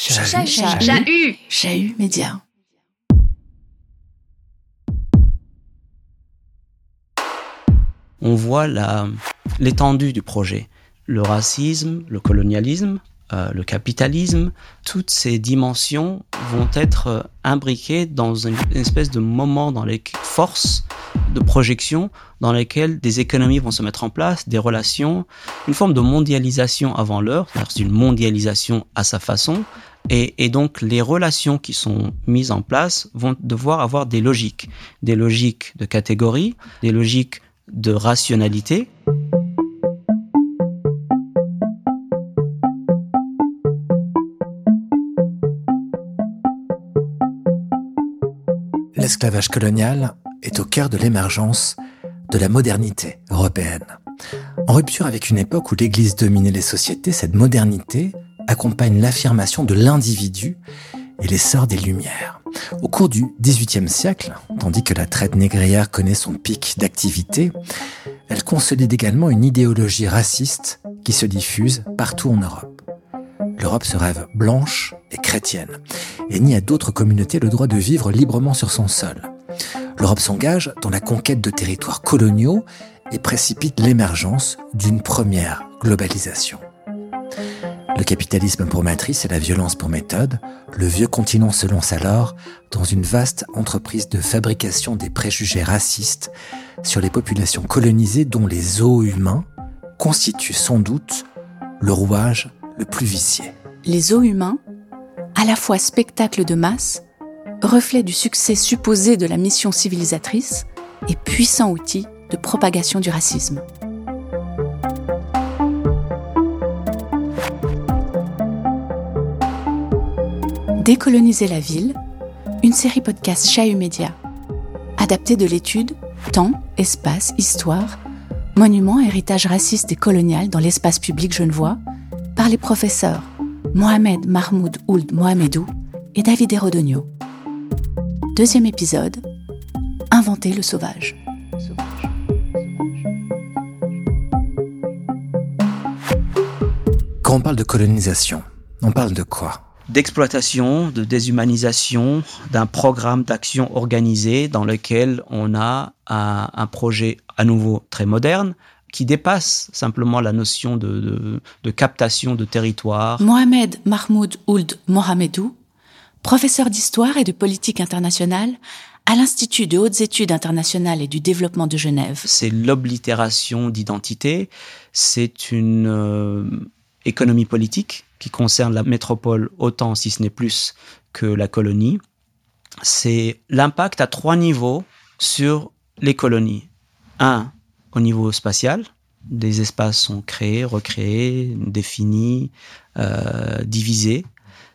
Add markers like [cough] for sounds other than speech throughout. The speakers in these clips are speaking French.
Chahut. Chahut. Chahut Média. On voit l'étendue du projet. Le racisme, le colonialisme, euh, le capitalisme, toutes ces dimensions vont être euh, imbriquées dans une, espèce de moment dans les forces de projection dans lesquelles des économies vont se mettre en place, des relations, une forme de mondialisation avant l'heure, c'est une mondialisation à sa façon, et, donc les relations qui sont mises en place vont devoir avoir des logiques, des logiques de catégorie, des logiques de rationalité. l'esclavage colonial est au cœur de l'émergence de la modernité européenne. En rupture avec une époque où l'Église dominait les sociétés, cette modernité accompagne l'affirmation de l'individu et l'essor des Lumières. Au cours du XVIIIe siècle, tandis que la traite négrière connaît son pic d'activité, elle consolide également une idéologie raciste qui se diffuse partout en Europe l'Europe se rêve blanche et chrétienne et nie à d'autres communautés le droit de vivre librement sur son sol. L'Europe s'engage dans la conquête de territoires coloniaux et précipite l'émergence d'une première globalisation. Le capitalisme pour matrice et la violence pour méthode, le vieux continent se lance alors dans une vaste entreprise de fabrication des préjugés racistes sur les populations colonisées dont les os humains constituent sans doute le rouage le plus vicié. Les os humains, à la fois spectacle de masse, reflet du succès supposé de la mission civilisatrice et puissant outil de propagation du racisme. Décoloniser la ville, une série podcast Chahut Média, adaptée de l'étude Temps, espace, histoire, monument, héritage raciste et colonial dans l'espace public genevois par les professeurs Mohamed Mahmoud Ould Mohamedou et David Rodogno. Deuxième épisode Inventer le sauvage. Quand on parle de colonisation, on parle de quoi? D'exploitation, de déshumanisation, d'un programme d'action organisé dans lequel on a un projet à nouveau très moderne, qui dépasse simplement la notion de, captation de territoire. Mohamed Mahmoud Ould Mohamedou, professeur d'histoire et de politique internationale à l'Institut de hautes études internationales et du développement de Genève. C'est l'oblitération d'identité, c'est une euh, économie politique qui concerne la métropole autant, si ce n'est plus, que la colonie. C'est l'impact à trois niveaux sur les colonies. Un, au niveau spatial. Des espaces sont créés, recréés, définis, euh, divisés.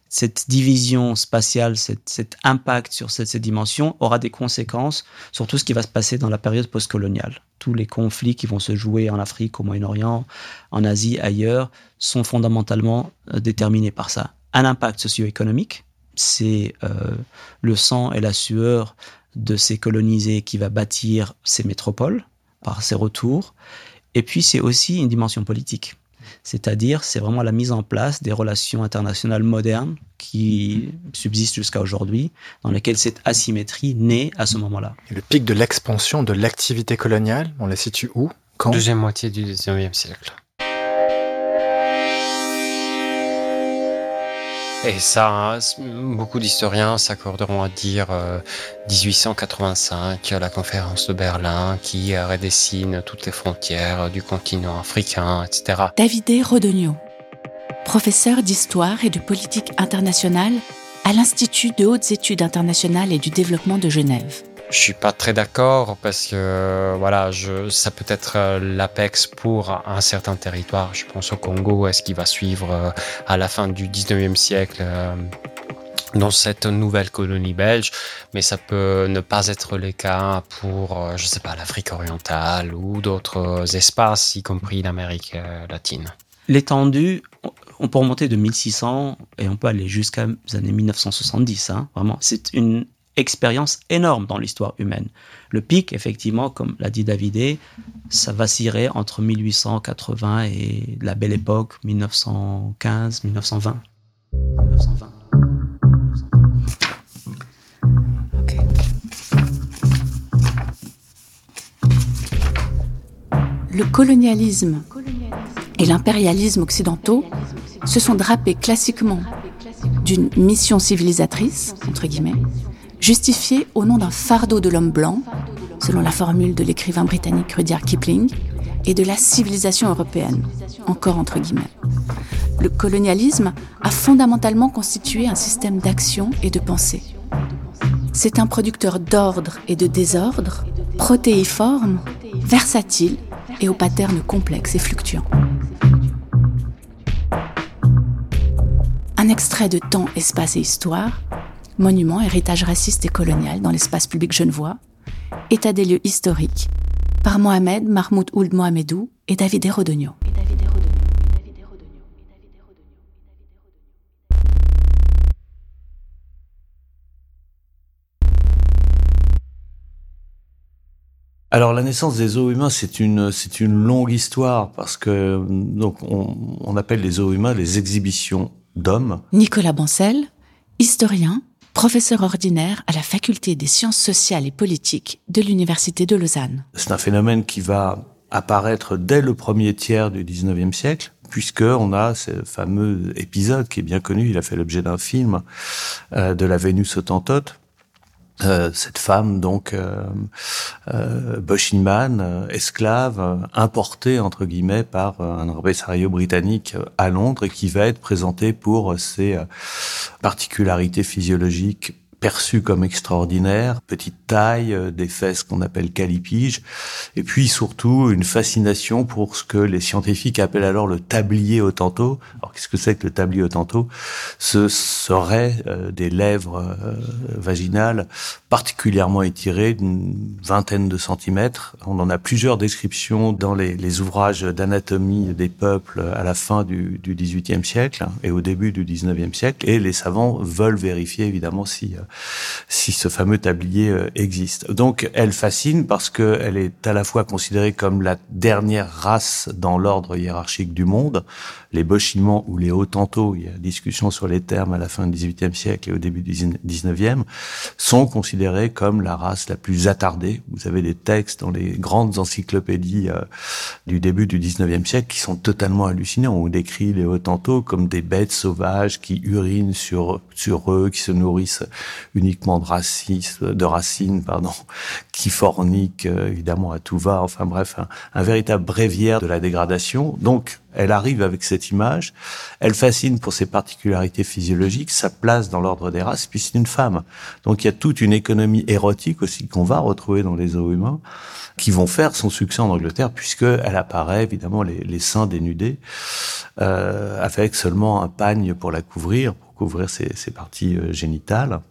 Cette division spatiale, cet impact sur cette, cette, dimension aura des conséquences sur tout ce qui va se passer dans la période postcoloniale. Tous les conflits qui vont se jouer en Afrique, au Moyen-Orient, en Asie, ailleurs, sont fondamentalement euh, déterminés par ça. Un impact socio-économique, c'est euh, le sang et la sueur de ces colonisés qui va bâtir ces métropoles, par ses retours. Et puis c'est aussi une dimension politique. C'est-à-dire, c'est vraiment la mise en place des relations internationales modernes qui subsistent jusqu'à aujourd'hui, dans lesquelles cette asymétrie naît à ce moment-là. le pic de l'expansion de l'activité coloniale, on la situe où? Quand? Deuxième moitié du 19e siècle. Et ça, beaucoup d'historiens s'accorderont à dire 1885, euh, la conférence de Berlin qui redessine toutes les frontières du continent africain, etc. David Rodogno, professeur d'histoire et de politique internationale à l'Institut de hautes études internationales et du développement de Genève. Je suis pas très d'accord parce que voilà, je, ça peut être euh, l'apex pour un certain territoire. Je pense au Congo, est-ce qu'il va suivre euh, à la fin du 19e siècle euh, dans cette nouvelle colonie belge, mais ça peut ne pas être le cas pour, je sais pas, l'Afrique orientale ou d'autres espaces, y compris l'Amérique latine. L'étendue, on peut remonter de 1600 et on peut aller jusqu'à les années 1970. Hein, vraiment, c'est une expérience énorme dans l'histoire humaine. Le pic, effectivement, comme l'a dit Davidé, e, ça vacillerait entre 1880 et la belle époque, 1915, 1920. Le colonialisme et l'impérialisme occidentaux se sont drapés classiquement d'une mission civilisatrice, entre guillemets, justifiée au nom d'un fardeau de l'homme blanc, selon la formule de l'écrivain britannique Rudyard Kipling, et de la civilisation européenne, encore entre guillemets. Le colonialisme a fondamentalement constitué un système d'action et de pensée. C'est un producteur d'ordre et de désordre, protéiforme, versatile et aux patterns complexes et fluctuants. Un extrait de Temps, Espace et Histoire, Monument, héritage raciste et colonial dans l'espace public genevois, état des lieux historiques, par Mohamed Mahmoud Ould Mohamedou et David Rodogno. Alors la naissance des zoos humains, c'est une c'est une longue histoire parce que donc on, on appelle les zoos humains les exhibitions d'hommes. Nicolas Bancel, historien, professeur ordinaire à la faculté des sciences sociales et politiques de l'université de Lausanne. C'est un phénomène qui va apparaître dès le premier tiers du 19e siècle puisque on a ce fameux épisode qui est bien connu, il a fait l'objet d'un film euh, de la Vénus autantote, euh, cette femme donc euh, euh, euh esclave, importée entre guillemets par un impresario britannique à Londres et qui va être présentée pour ses particularités physiologiques perçu comme extraordinaire, petite taille, euh, des fesses qu'on appelle calipiges, et puis surtout une fascination pour ce que les scientifiques appellent alors le tablier au tantôt. Alors qu'est-ce que c'est que le tablier au tantôt Ce serait euh, des lèvres euh, vaginales particulièrement étirées d'une vingtaine de centimètres. On en a plusieurs descriptions dans les, ouvrages d'anatomie des peuples à la fin du, du XVIIIe siècle et au début du XIXe siècle, et les savants veulent vérifier évidemment si si ce fameux tablier euh, existe. Donc elle fascine parce qu'elle est à la fois considérée comme la dernière race dans l'ordre hiérarchique du monde, les Bochimans ou les Hottentots, il y a discussion sur les termes à la fin du XVIIIe siècle et au début du XIXe, sont considérés comme la race la plus attardée. Vous avez des textes dans les grandes encyclopédies euh, du début du XIXe siècle qui sont totalement hallucinants. On décrit les Hottentots comme des bêtes sauvages qui urinent sur, sur eux, qui se nourrissent uniquement de, de racines, pardon, [laughs] qui forniquent euh, évidemment à tout va. Enfin bref, un, un véritable bréviaire de la dégradation. Donc, elle arrive avec cette image, elle fascine pour ses particularités physiologiques, sa place dans l'ordre des races, puis c'est une femme. Donc il y a toute une économie érotique aussi qu'on va retrouver dans les zoos humains, qui vont faire son succès en Angleterre, puisqu'elle apparaît évidemment les, les seins dénudés, euh, avec seulement un pagne pour la couvrir, pour couvrir ses, ses parties euh, génitales.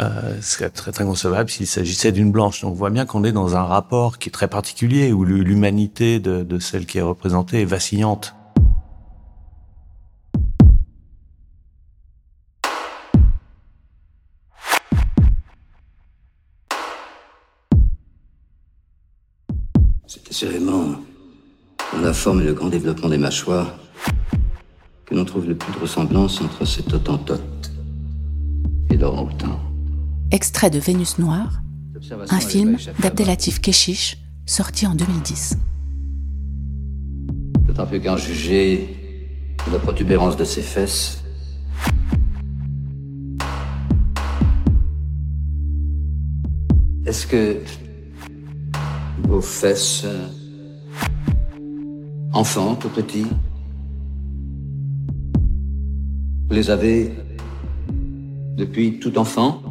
Euh, ce serait très très concevable s'il s'agissait d'une blanche. Donc on voit bien qu'on est dans un rapport qui est très particulier, où l'humanité de, celle qui est représentée est vacillante. C'est assurément dans la forme et le grand développement des mâchoires que l'on trouve le plus de ressemblance entre cette autantote et l'orang-outan. Extrait de Vénus Noire, un film d'Abdelatif Keshish, sorti en 2010. D'autant plus qu'en juger la protubérance de ses fesses, est-ce que vos fesses, enfants tout petits, vous les avez depuis tout enfant?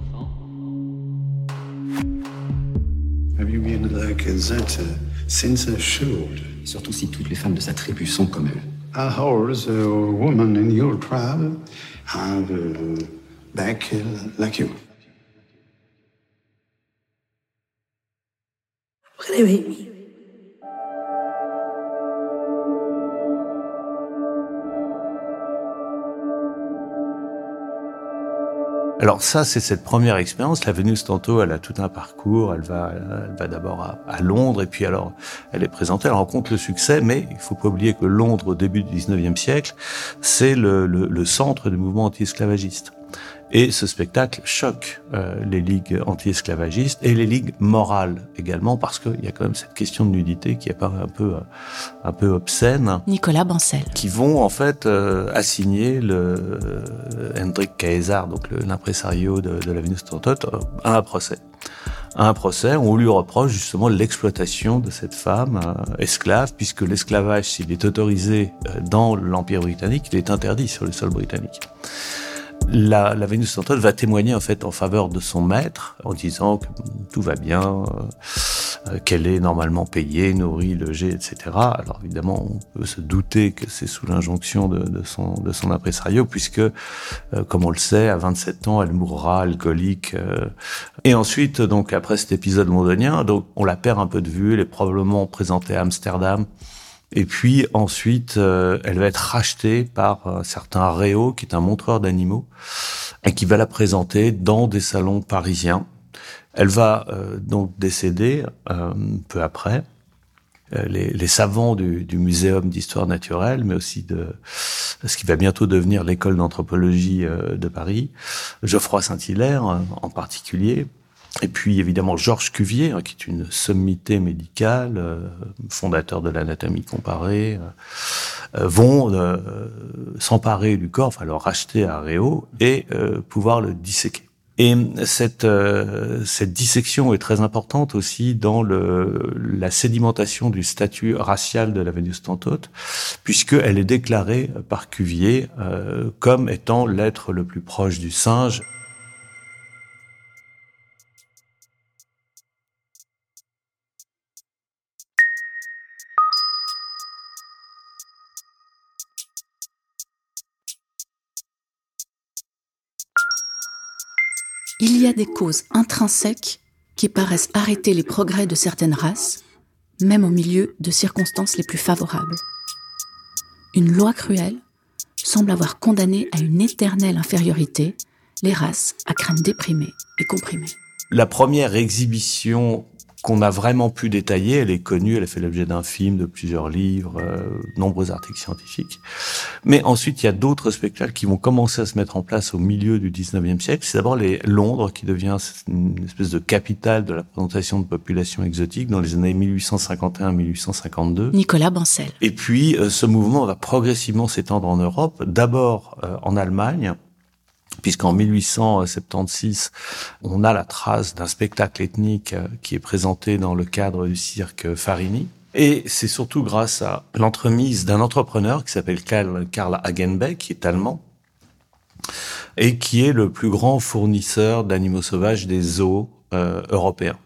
Surtout si toutes les femmes de sa tribu sont comme elle. A Alors ça, c'est cette première expérience. La Vénus, tantôt, elle a tout un parcours. Elle va, elle va d'abord à, Londres et puis alors, elle est présentée. Elle rencontre le succès, mais il faut pas oublier que Londres, au début du 19e siècle, c'est le, le, le centre du mouvement anti-esclavagiste. Et ce spectacle choque euh, les ligues anti-esclavagistes et les ligues morales également, parce qu'il y a quand même cette question de nudité qui apparaît un peu, euh, un peu obscène. Nicolas Bancel. Qui vont en fait euh, assigner le Hendrik Caesar, donc l'impresario de, de la Vénus Tantote, à un procès à un procès où on lui reproche justement l'exploitation de cette femme esclave, puisque l'esclavage, s'il est autorisé dans l'Empire britannique, il est interdit sur le sol britannique la, la Vénus centrale va témoigner en fait en faveur de son maître en disant que tout va bien, euh, qu'elle est normalement payée, nourrie, logée, etc. Alors évidemment, on peut se douter que c'est sous l'injonction de, de, son de son impresario, puisque, euh, comme on le sait, à 27 ans, elle mourra alcoolique. Euh. Et ensuite, donc après cet épisode londonien, donc on la perd un peu de vue. Elle est probablement présentée à Amsterdam et puis ensuite, euh, elle va être rachetée par un certain Réo, qui est un montreur d'animaux, et qui va la présenter dans des salons parisiens. Elle va euh, donc décéder euh, peu après. Les, les, savants du, du Muséum d'histoire naturelle, mais aussi de ce qui va bientôt devenir l'école d'anthropologie de Paris, Geoffroy Saint-Hilaire en particulier, et puis évidemment Georges Cuvier, hein, qui est une sommité médicale, euh, fondateur de l'anatomie comparée, euh, euh, vont s'emparer du corps, enfin le racheter à Réau et pouvoir le disséquer. Et cette, cette dissection est très importante aussi dans le, la sédimentation du statut racial de la Vénus tantote, puisqu'elle est déclarée par Cuvier comme étant l'être le plus proche du singe Il y a des causes intrinsèques qui paraissent arrêter les progrès de certaines races, même au milieu de circonstances les plus favorables. Une loi cruelle semble avoir condamné à une éternelle infériorité les races à crâne déprimé et comprimé. La première exhibition qu'on a vraiment pu détailler. Elle est connue, elle a fait l'objet d'un film, de plusieurs livres, euh, nombreux articles scientifiques. Mais ensuite, il y a d'autres spectacles qui vont commencer à se mettre en place au milieu du 19e siècle. C'est d'abord les Londres qui devient une espèce de capitale de la présentation de populations exotiques dans les années 1851-1852. Nicolas Bancel. Et puis, euh, ce mouvement va progressivement s'étendre en Europe, d'abord euh, en Allemagne, puisqu'en 1876, on a la trace d'un spectacle ethnique euh, qui est présenté dans le cadre du cirque Farini. Et c'est surtout grâce à l'entremise d'un entrepreneur qui s'appelle Karl, Hagenbeck, qui est allemand, et qui est le plus grand fournisseur d'animaux sauvages des zoos euh, européens.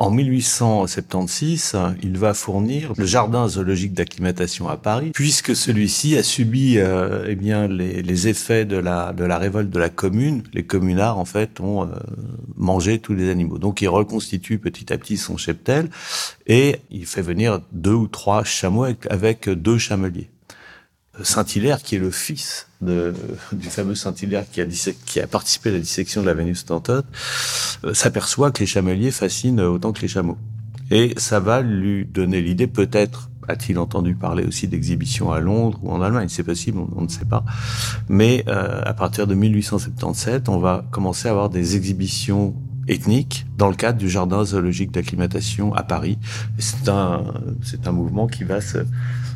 En 1876, il va fournir le jardin zoologique d'acclimatation à Paris, puisque celui-ci a subi euh, eh bien les, les, effets de la de la révolte de la Commune. Les communards en fait ont euh, mangé tous les animaux, donc il reconstitue petit à petit son cheptel et il fait venir deux ou trois chameaux avec deux chameliers. Saint-Hilaire, qui est le fils de, du fameux Saint-Hilaire qui a, qui a participé à la dissection de la Vénus tantote, euh, s'aperçoit que les chameliers fascinent autant que les chameaux. Et ça va lui donner l'idée, peut-être a-t-il entendu parler aussi d'exhibitions à Londres ou en Allemagne, c'est possible, on, ne sait pas. Mais euh, à partir de 1877, on va commencer à avoir des exhibitions ethniques dans le cadre du jardin zoologique d'acclimatation à Paris. C'est un, c'est un mouvement qui va se,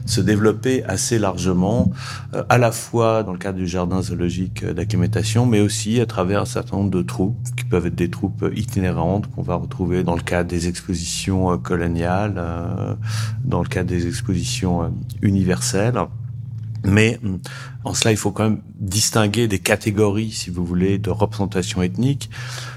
se développer assez largement, euh, à la fois dans le cadre du jardin zoologique d'acclimatation, mais aussi à travers un certain nombre de troupes, qui peuvent être des troupes itinérantes qu'on va retrouver dans le cadre des expositions euh, coloniales, euh, dans le cadre des expositions universelles. Mais en cela, il faut quand même distinguer des catégories, si vous voulez, de représentation ethnique.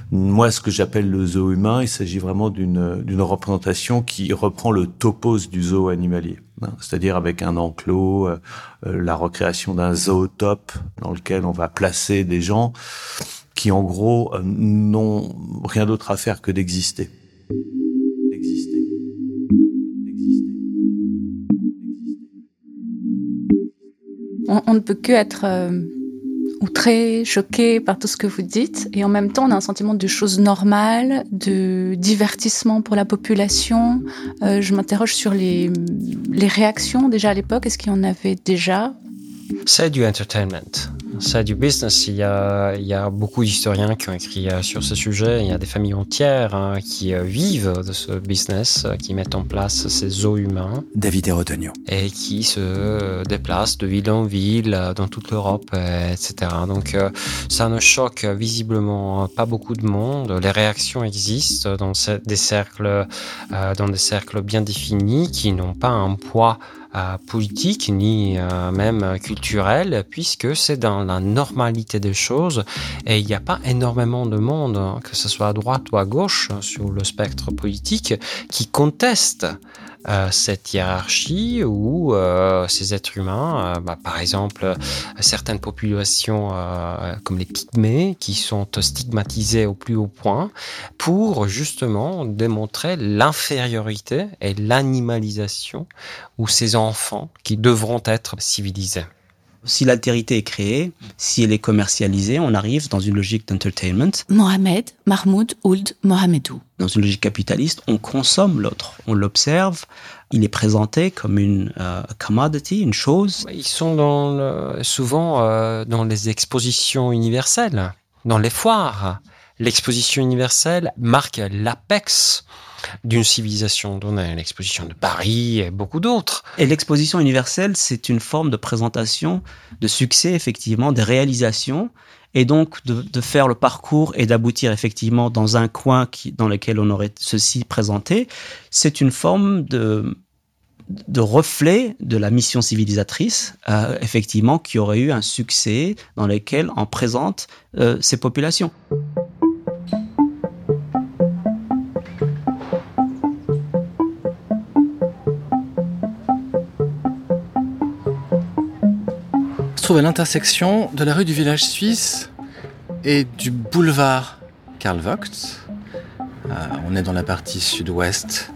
Moi, ce que j'appelle le zoo humain, il s'agit vraiment d'une représentation qui reprend le topos du zoo animalier, hein. c'est-à-dire avec un enclos, euh, euh, la recréation d'un zootope dans lequel on va placer des gens qui, en gros, euh, n'ont rien d'autre à faire que d'exister. On, ne peut que être outré, choqué par tout ce que vous dites, et en même temps on a un sentiment de choses normales, de divertissement pour la population. Euh, je m'interroge sur les, les réactions déjà à l'époque, est-ce qu'il y en avait déjà? C'est du entertainment. C'est du business. Il y a, il y a beaucoup d'historiens qui ont écrit euh, sur ce sujet. Il y a des familles entières hein, qui euh, vivent de ce business, euh, qui mettent en place ces zoos humains. David Erotonio. Et qui se déplacent de ville en ville dans toute l'Europe, etc. Donc ça ne choque visiblement pas beaucoup de monde. Les réactions existent dans des cercles, dans des cercles bien définis qui n'ont pas un poids politique ni euh, même culturel, puisque c'est dans la normalité des choses et il n'y a pas énormément de monde, hein, que ce soit à droite ou à gauche sur le spectre politique, qui conteste euh, cette hiérarchie où euh, ces êtres humains, euh, bah, par exemple certaines populations comme les pygmées, qui sont stigmatisées au plus haut point, pour justement démontrer l'infériorité et l'animalisation ou ces enfants qui devront être civilisés. Si l'altérité est créée, si elle est commercialisée, on arrive dans une logique d'entertainment. Mohamed Mahmoud Ould Mohamedou. Dans une logique capitaliste, on consomme l'autre, on l'observe, il est présenté comme une uh, commodity, une chose. Ils sont dans souvent euh, dans les expositions universelles, dans les foires. L'exposition universelle marque l'apex d'une civilisation donnée, l'exposition de Paris et beaucoup d'autres. Et l'exposition universelle, c'est une forme de présentation de succès, effectivement, des réalisations, et donc de, faire le parcours et d'aboutir effectivement dans un coin dans lequel on aurait ceci présenté, c'est une forme de de reflet de la mission civilisatrice, euh, effectivement, qui aurait eu un succès dans lequel on présente euh, ces populations. Trouve à l'intersection de la rue du village suisse et du boulevard Karl Vogt. Euh, on est dans la partie sud-ouest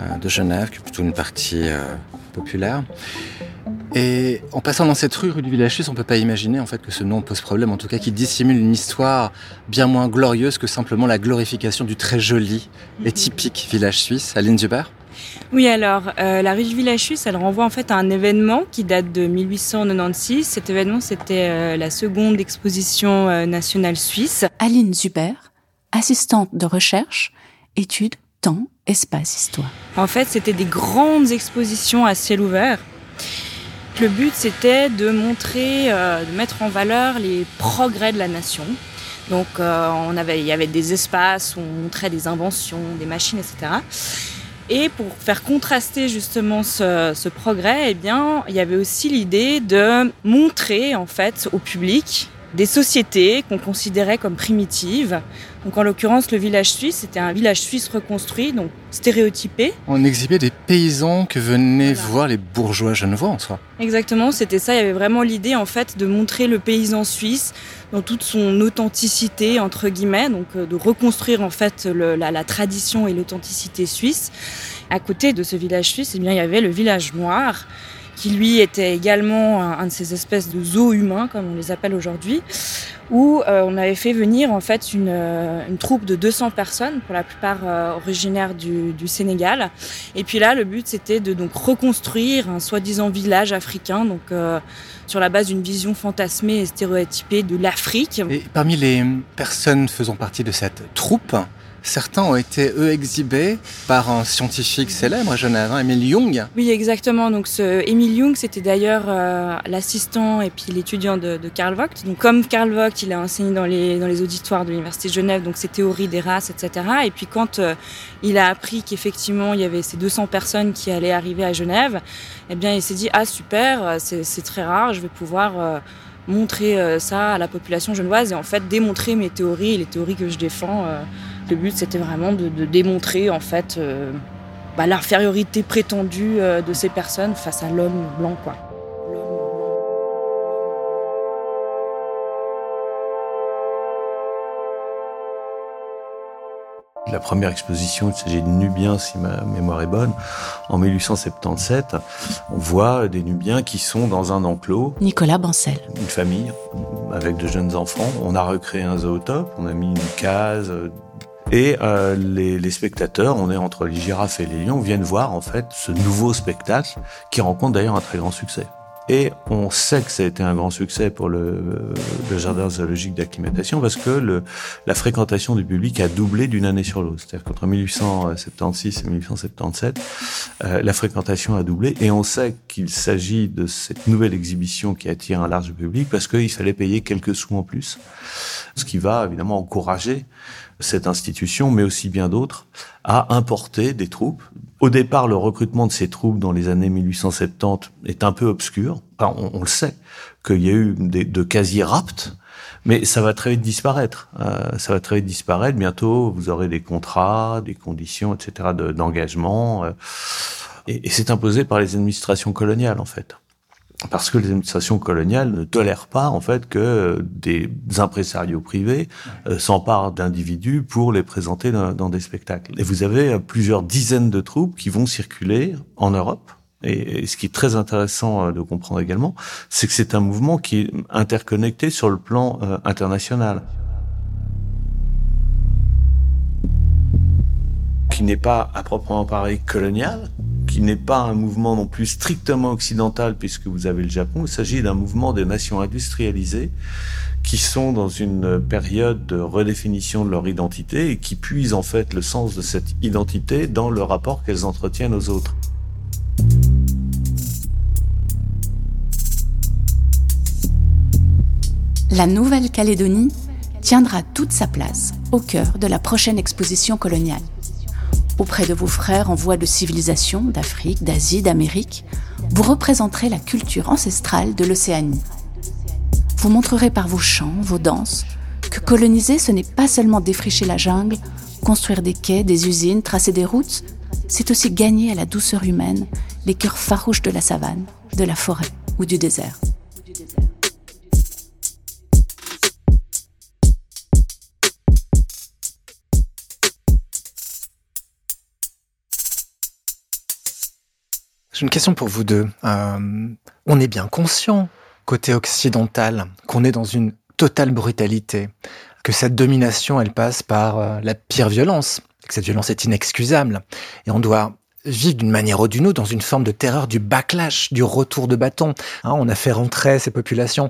euh, de Genève, qui est plutôt une partie euh, populaire. Et en passant dans cette rue, rue du Village Suisse, on peut pas imaginer en fait que ce nom pose problème, en tout cas qui dissimule une histoire bien moins glorieuse que simplement la glorification du très joli et typique village suisse. Aline Zuber oui, alors, euh, la Village Suisse, elle renvoie en fait à un événement qui date de 1896. Cet événement, c'était euh, la seconde exposition euh, nationale suisse. Aline Zuber, assistante de recherche, études, temps, espace, histoire. En fait, c'était des grandes expositions à ciel ouvert. Le but, c'était de montrer, de mettre en valeur les progrès de la nation. Donc, on avait, il y avait des espaces où on montrait des inventions, des machines, etc. Et pour faire contraster justement ce, progrès, eh bien, il y avait aussi l'idée de montrer en fait au public des sociétés qu'on considérait comme primitives. Donc en l'occurrence, le village suisse, c'était un village suisse reconstruit, donc stéréotypé. On exhibait des paysans que venaient voir les bourgeois genevois en soi. Exactement, c'était ça. Il y avait vraiment l'idée en fait de montrer le paysan suisse dans toute son authenticité entre guillemets, donc euh, de reconstruire en fait la, tradition et l'authenticité suisse. À côté de ce village suisse, eh bien, il y avait le village noir qui lui était également un, de ces espèces de zoos humains, comme on les appelle aujourd'hui, où euh, on avait fait venir en fait une, euh, troupe de 200 personnes, pour la plupart euh, originaires du, du, Sénégal. Et puis là, le but c'était de donc reconstruire un soi-disant village africain, donc sur la base d'une vision fantasmée et stéréotypée de l'Afrique. Et parmi les personnes faisant partie de cette troupe, Certains ont été, eux, exhibés par un scientifique célèbre à Genève, hein, Emile Jung. Oui, exactement. Donc, ce Emile Jung, c'était d'ailleurs euh, l'assistant et puis l'étudiant de, Karl Vogt. Donc, comme Karl Vogt, il a enseigné dans les, dans les auditoires de l'Université de Genève, donc ses théories des races, etc. Et puis, quand euh, il a appris qu'effectivement, il y avait ces 200 personnes qui allaient arriver à Genève, eh bien, il s'est dit, ah, super, euh, c'est très rare, je vais pouvoir montrer ça à la population genevoise et en fait démontrer mes théories, les théories que je défends le but, c'était vraiment de, démontrer en fait euh, bah, l'infériorité prétendue euh, de ces personnes face à l'homme blanc, quoi. La première exposition, il s'agit de Nubiens, si ma mémoire est bonne, en 1877. On voit des Nubiens qui sont dans un enclos. Nicolas Bancel. Une famille avec de jeunes enfants. On a recréé un zootope, on a mis une case, et euh, les, les, spectateurs, on est entre les girafes et les lions, viennent voir en fait ce nouveau spectacle qui rencontre d'ailleurs un très grand succès. Et on sait que ça a été un grand succès pour le, le jardin zoologique d'acclimatation parce que le, la fréquentation du public a doublé d'une année sur l'autre. C'est-à-dire qu'entre 1876 et 1877, euh, la fréquentation a doublé et on sait qu'il s'agit de cette nouvelle exhibition qui attire un large public parce qu'il fallait payer quelques sous en plus, ce qui va évidemment encourager cette institution, mais aussi bien d'autres, à importer des troupes. Au départ, le recrutement de ces troupes dans les années 1870 est un peu obscur. Enfin, on, le sait, qu'il y a eu des, de quasi-raptes, mais ça va très vite disparaître. Euh, ça va très vite disparaître. Bientôt, vous aurez des contrats, des conditions, etc., d'engagement. Euh, et, et c'est imposé par les administrations coloniales, en fait parce que les administrations coloniales ne tolèrent pas en fait que des impresarios privés euh, s'emparent d'individus pour les présenter dans, dans, des spectacles. Et vous avez euh, plusieurs dizaines de troupes qui vont circuler en Europe. Et, ce qui est très intéressant euh, de comprendre également, c'est que c'est un mouvement qui est interconnecté sur le plan international. Qui n'est pas à proprement parler colonial, qui n'est pas un mouvement non plus strictement occidental puisque vous avez le Japon, il s'agit d'un mouvement des nations industrialisées qui sont dans une période de redéfinition de leur identité et qui puisent en fait le sens de cette identité dans le rapport qu'elles entretiennent aux autres. La Nouvelle-Calédonie tiendra toute sa place au cœur de la prochaine exposition coloniale auprès de vos frères en voie de civilisation d'Afrique, d'Asie, d'Amérique, vous représenterez la culture ancestrale de l'Océanie. Vous montrerez par vos chants, vos danses, que coloniser, ce n'est pas seulement défricher la jungle, construire des quais, des usines, tracer des routes, c'est aussi gagner à la douceur humaine les cœurs farouches de la savane, de la forêt ou du désert. Une question pour vous deux. Euh, on est bien conscient, côté occidental, qu'on est dans une totale brutalité, que cette domination, elle passe par euh, la pire violence, que cette violence est inexcusable, et on doit vivre d'une manière ou d'une autre dans une forme de terreur du backlash, du retour de bâton. Hein, on a fait rentrer ces populations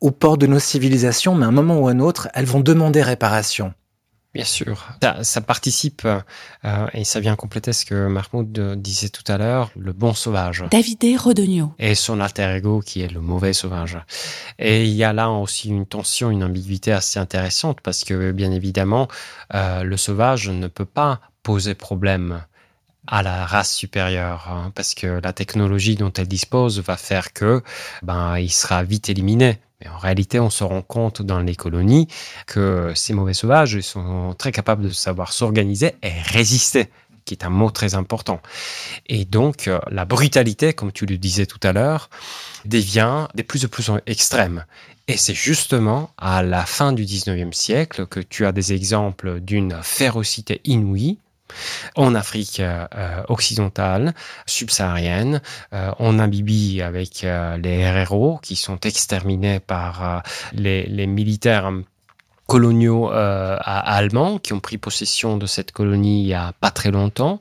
au port de nos civilisations, mais à un moment ou à un autre, elles vont demander réparation. Bien sûr, ça, participe euh, et ça vient compléter ce que Mahmoud disait tout à l'heure, le bon sauvage. Davide Rodogno. Et son alter ego qui est le mauvais sauvage. Et il y a là aussi une tension, une ambiguïté assez intéressante parce que bien évidemment, euh, le sauvage ne peut pas poser problème à la race supérieure, hein, parce que la technologie dont elle dispose va faire que ben il sera vite éliminé. Mais en réalité, on se rend compte dans les colonies que ces mauvais sauvages sont très capables de savoir s'organiser et résister qui est un mot très important. Et donc, euh, la brutalité, comme tu le disais tout à l'heure, devient de plus en plus extrême. Et c'est justement à la fin du 19e siècle que tu as des exemples d'une férocité inouïe en Afrique euh, euh, occidentale, subsaharienne, euh, en Namibie avec les RRO qui sont exterminés par les, les militaires coloniaux euh, allemands qui ont pris possession de cette colonie il y a pas très longtemps,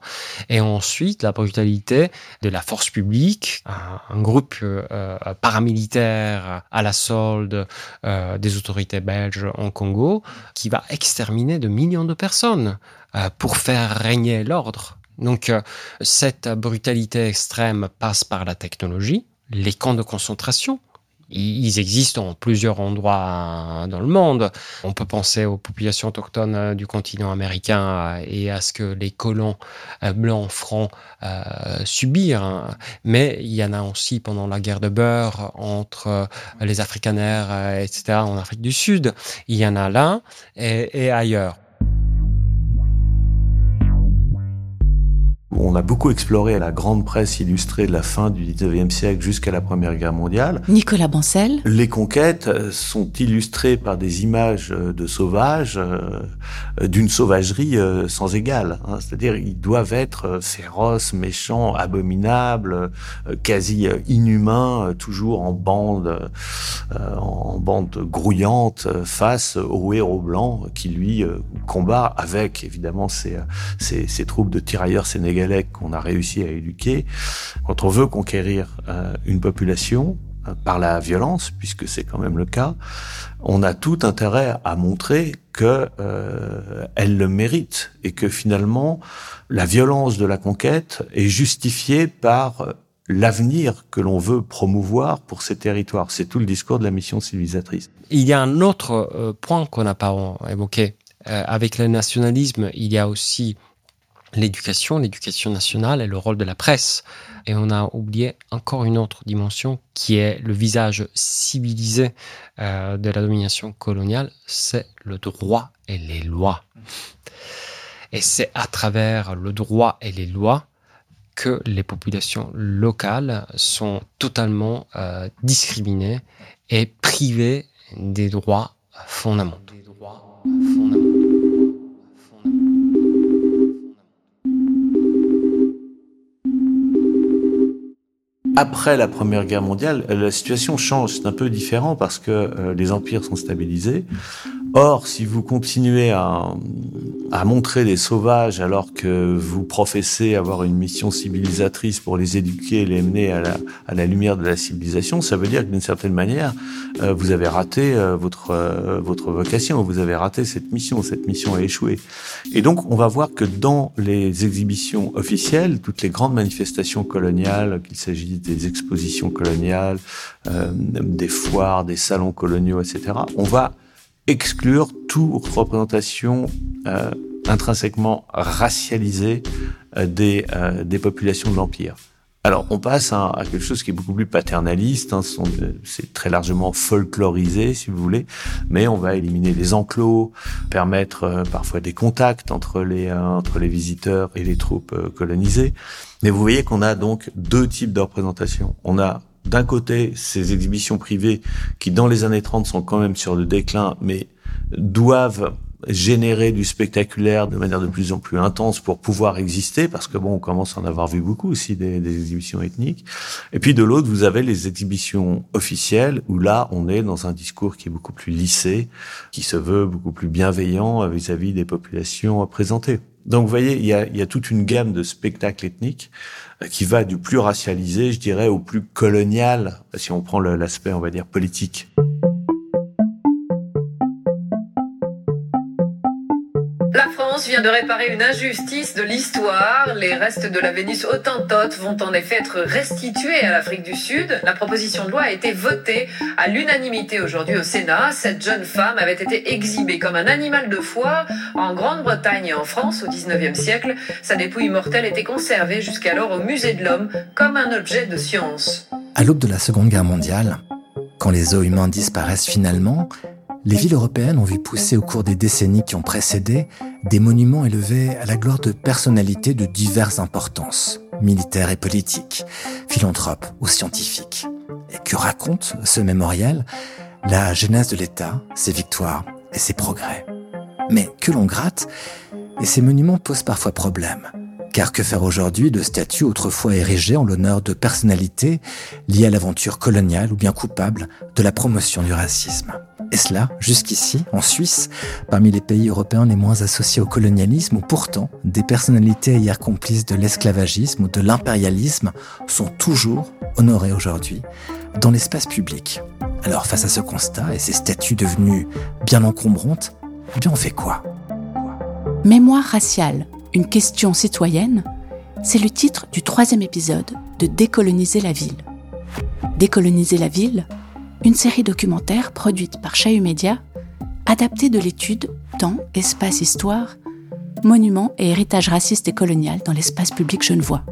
et ensuite la brutalité de la force publique, un, groupe euh, paramilitaire à la solde euh, des autorités belges en Congo, qui va exterminer de millions de personnes pour faire régner l'ordre. Donc cette brutalité extrême passe par la technologie, les camps de concentration, ils existent en plusieurs endroits dans le monde. On peut penser aux populations autochtones euh, du continent américain euh, et à ce que les colons euh, blancs francs subirent. Hein. Mais il y en a aussi pendant la guerre de beurre entre les Afrikaners, etc., en Afrique du Sud. Il y en a là et ailleurs. On a beaucoup exploré la grande presse illustrée de la fin du 19e siècle jusqu'à la Première Guerre mondiale. Nicolas Bancel. Les conquêtes euh, sont illustrées par des images euh, de sauvages, euh, d'une sauvagerie sans égale. Hein. C'est-à-dire, ils doivent être féroces, méchants, abominables, quasi inhumains, toujours en bande, en bande grouillante face au héros blanc qui, lui, combat avec, évidemment, ses, ses troupes de tirailleurs sénégalais qu'on a réussi à éduquer, quand on veut conquérir euh, une population, euh, par la violence, puisque c'est quand même le cas, on a tout intérêt à montrer que euh, elle le mérite et que finalement la violence de la conquête est justifiée par l'avenir que l'on veut promouvoir pour ces territoires. C'est tout le discours de la mission civilisatrice. Il y a un autre point qu'on n'a pas évoqué. Avec le nationalisme, il y a aussi l'éducation, l'éducation nationale et le rôle de la presse. Et on a oublié encore une autre dimension qui est le visage civilisé euh, de la domination coloniale, c'est le droit et les lois. Et c'est à travers le droit et les lois que les populations locales sont totalement euh, discriminées et privées des droits fondamentaux. Après la Première Guerre mondiale, la situation change. C'est un peu différent parce que euh, les empires sont stabilisés. Or, si vous continuez à, à, montrer des sauvages alors que vous professez avoir une mission civilisatrice pour les éduquer et les mener à la, à la lumière de la civilisation, ça veut dire que d'une certaine manière, euh, vous avez raté euh, votre, euh, votre vocation, vous avez raté cette mission, cette mission a échoué. Et donc, on va voir que dans les exhibitions officielles, toutes les grandes manifestations coloniales, qu'il s'agisse des expositions coloniales, des foires, des salons coloniaux, etc., on va exclure toute représentation euh, intrinsèquement racialisée euh, des, euh, des populations de l'Empire. Alors, on passe à, à, quelque chose qui est beaucoup plus paternaliste, hein, c'est très largement folklorisé, si vous voulez, mais on va éliminer les enclos, permettre euh, parfois des contacts entre les, euh, entre les visiteurs et les troupes euh, colonisées. Mais vous voyez qu'on a donc deux types de représentation. On a d'un côté ces exhibitions privées qui dans les années 30 sont quand même sur le déclin, mais doivent générer du spectaculaire de manière de plus en plus intense pour pouvoir exister, parce que bon, on commence à en avoir vu beaucoup aussi des, des exhibitions ethniques. Et puis de l'autre, vous avez les exhibitions officielles, où là, on est dans un discours qui est beaucoup plus lissé, qui se veut beaucoup plus bienveillant vis-à-vis -vis des populations présentées. Donc vous voyez, il y a, il y a toute une gamme de spectacles ethniques euh, qui va du plus racialisé, je dirais, au plus colonial, si on prend l'aspect, on va dire, politique. De réparer une injustice de l'histoire. Les restes de la Vénus Autantote vont en effet être restitués à l'Afrique du Sud. La proposition de loi a été votée à l'unanimité aujourd'hui au Sénat. Cette jeune femme avait été exhibée comme un animal de foire en Grande-Bretagne et en France au 19e siècle. Sa dépouille mortelle était conservée jusqu'alors au musée de l'homme comme un objet de science. À l'aube de la Seconde Guerre mondiale, quand les os humains disparaissent finalement, les villes européennes ont vu pousser au cours des décennies qui ont précédé des monuments élevés à la gloire de personnalités de diverses importances, militaires et politiques, philanthropes ou scientifiques. Et que raconte ce mémorial? La genèse de l'État, ses victoires et ses progrès. Mais que l'on gratte, et ces monuments posent parfois problème. Car que faire aujourd'hui de statues autrefois érigées en l'honneur de personnalités liées à l'aventure coloniale ou bien coupables de la promotion du racisme? Et cela, jusqu'ici, en Suisse, parmi les pays européens les moins associés au colonialisme, où pourtant des personnalités hier complices de l'esclavagisme ou de l'impérialisme sont toujours honorées aujourd'hui dans l'espace public. Alors face à ce constat et ces statues devenues bien encombrantes, eh bien on fait quoi? Mémoire raciale une question citoyenne, c'est le titre du troisième épisode de Décoloniser la ville. Décoloniser la ville, une série documentaire produite par Chahut Média, adaptée de l'étude Temps, Espace, Histoire, Monuments et héritage raciste et colonial dans l'espace public genevois,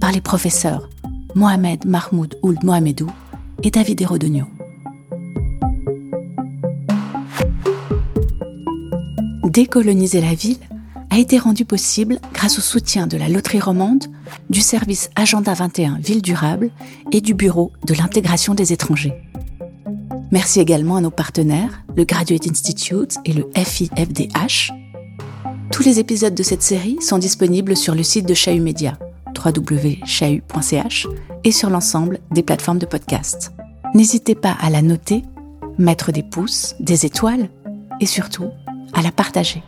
par les professeurs Mohamed Mahmoud Ould Mohamedou et David Hérodonio. Décoloniser la ville a été rendu possible grâce au soutien de la Loterie Romande, du service Agenda 21 Ville Durable et du Bureau de l'intégration des étrangers. Merci également à nos partenaires, le Graduate Institute et le FIFDH. Tous les épisodes de cette série sont disponibles sur le site de Chahut Média, www.chahut.ch, et sur l'ensemble des plateformes de podcast. N'hésitez pas à la noter, mettre des pouces, des étoiles et surtout à la partager.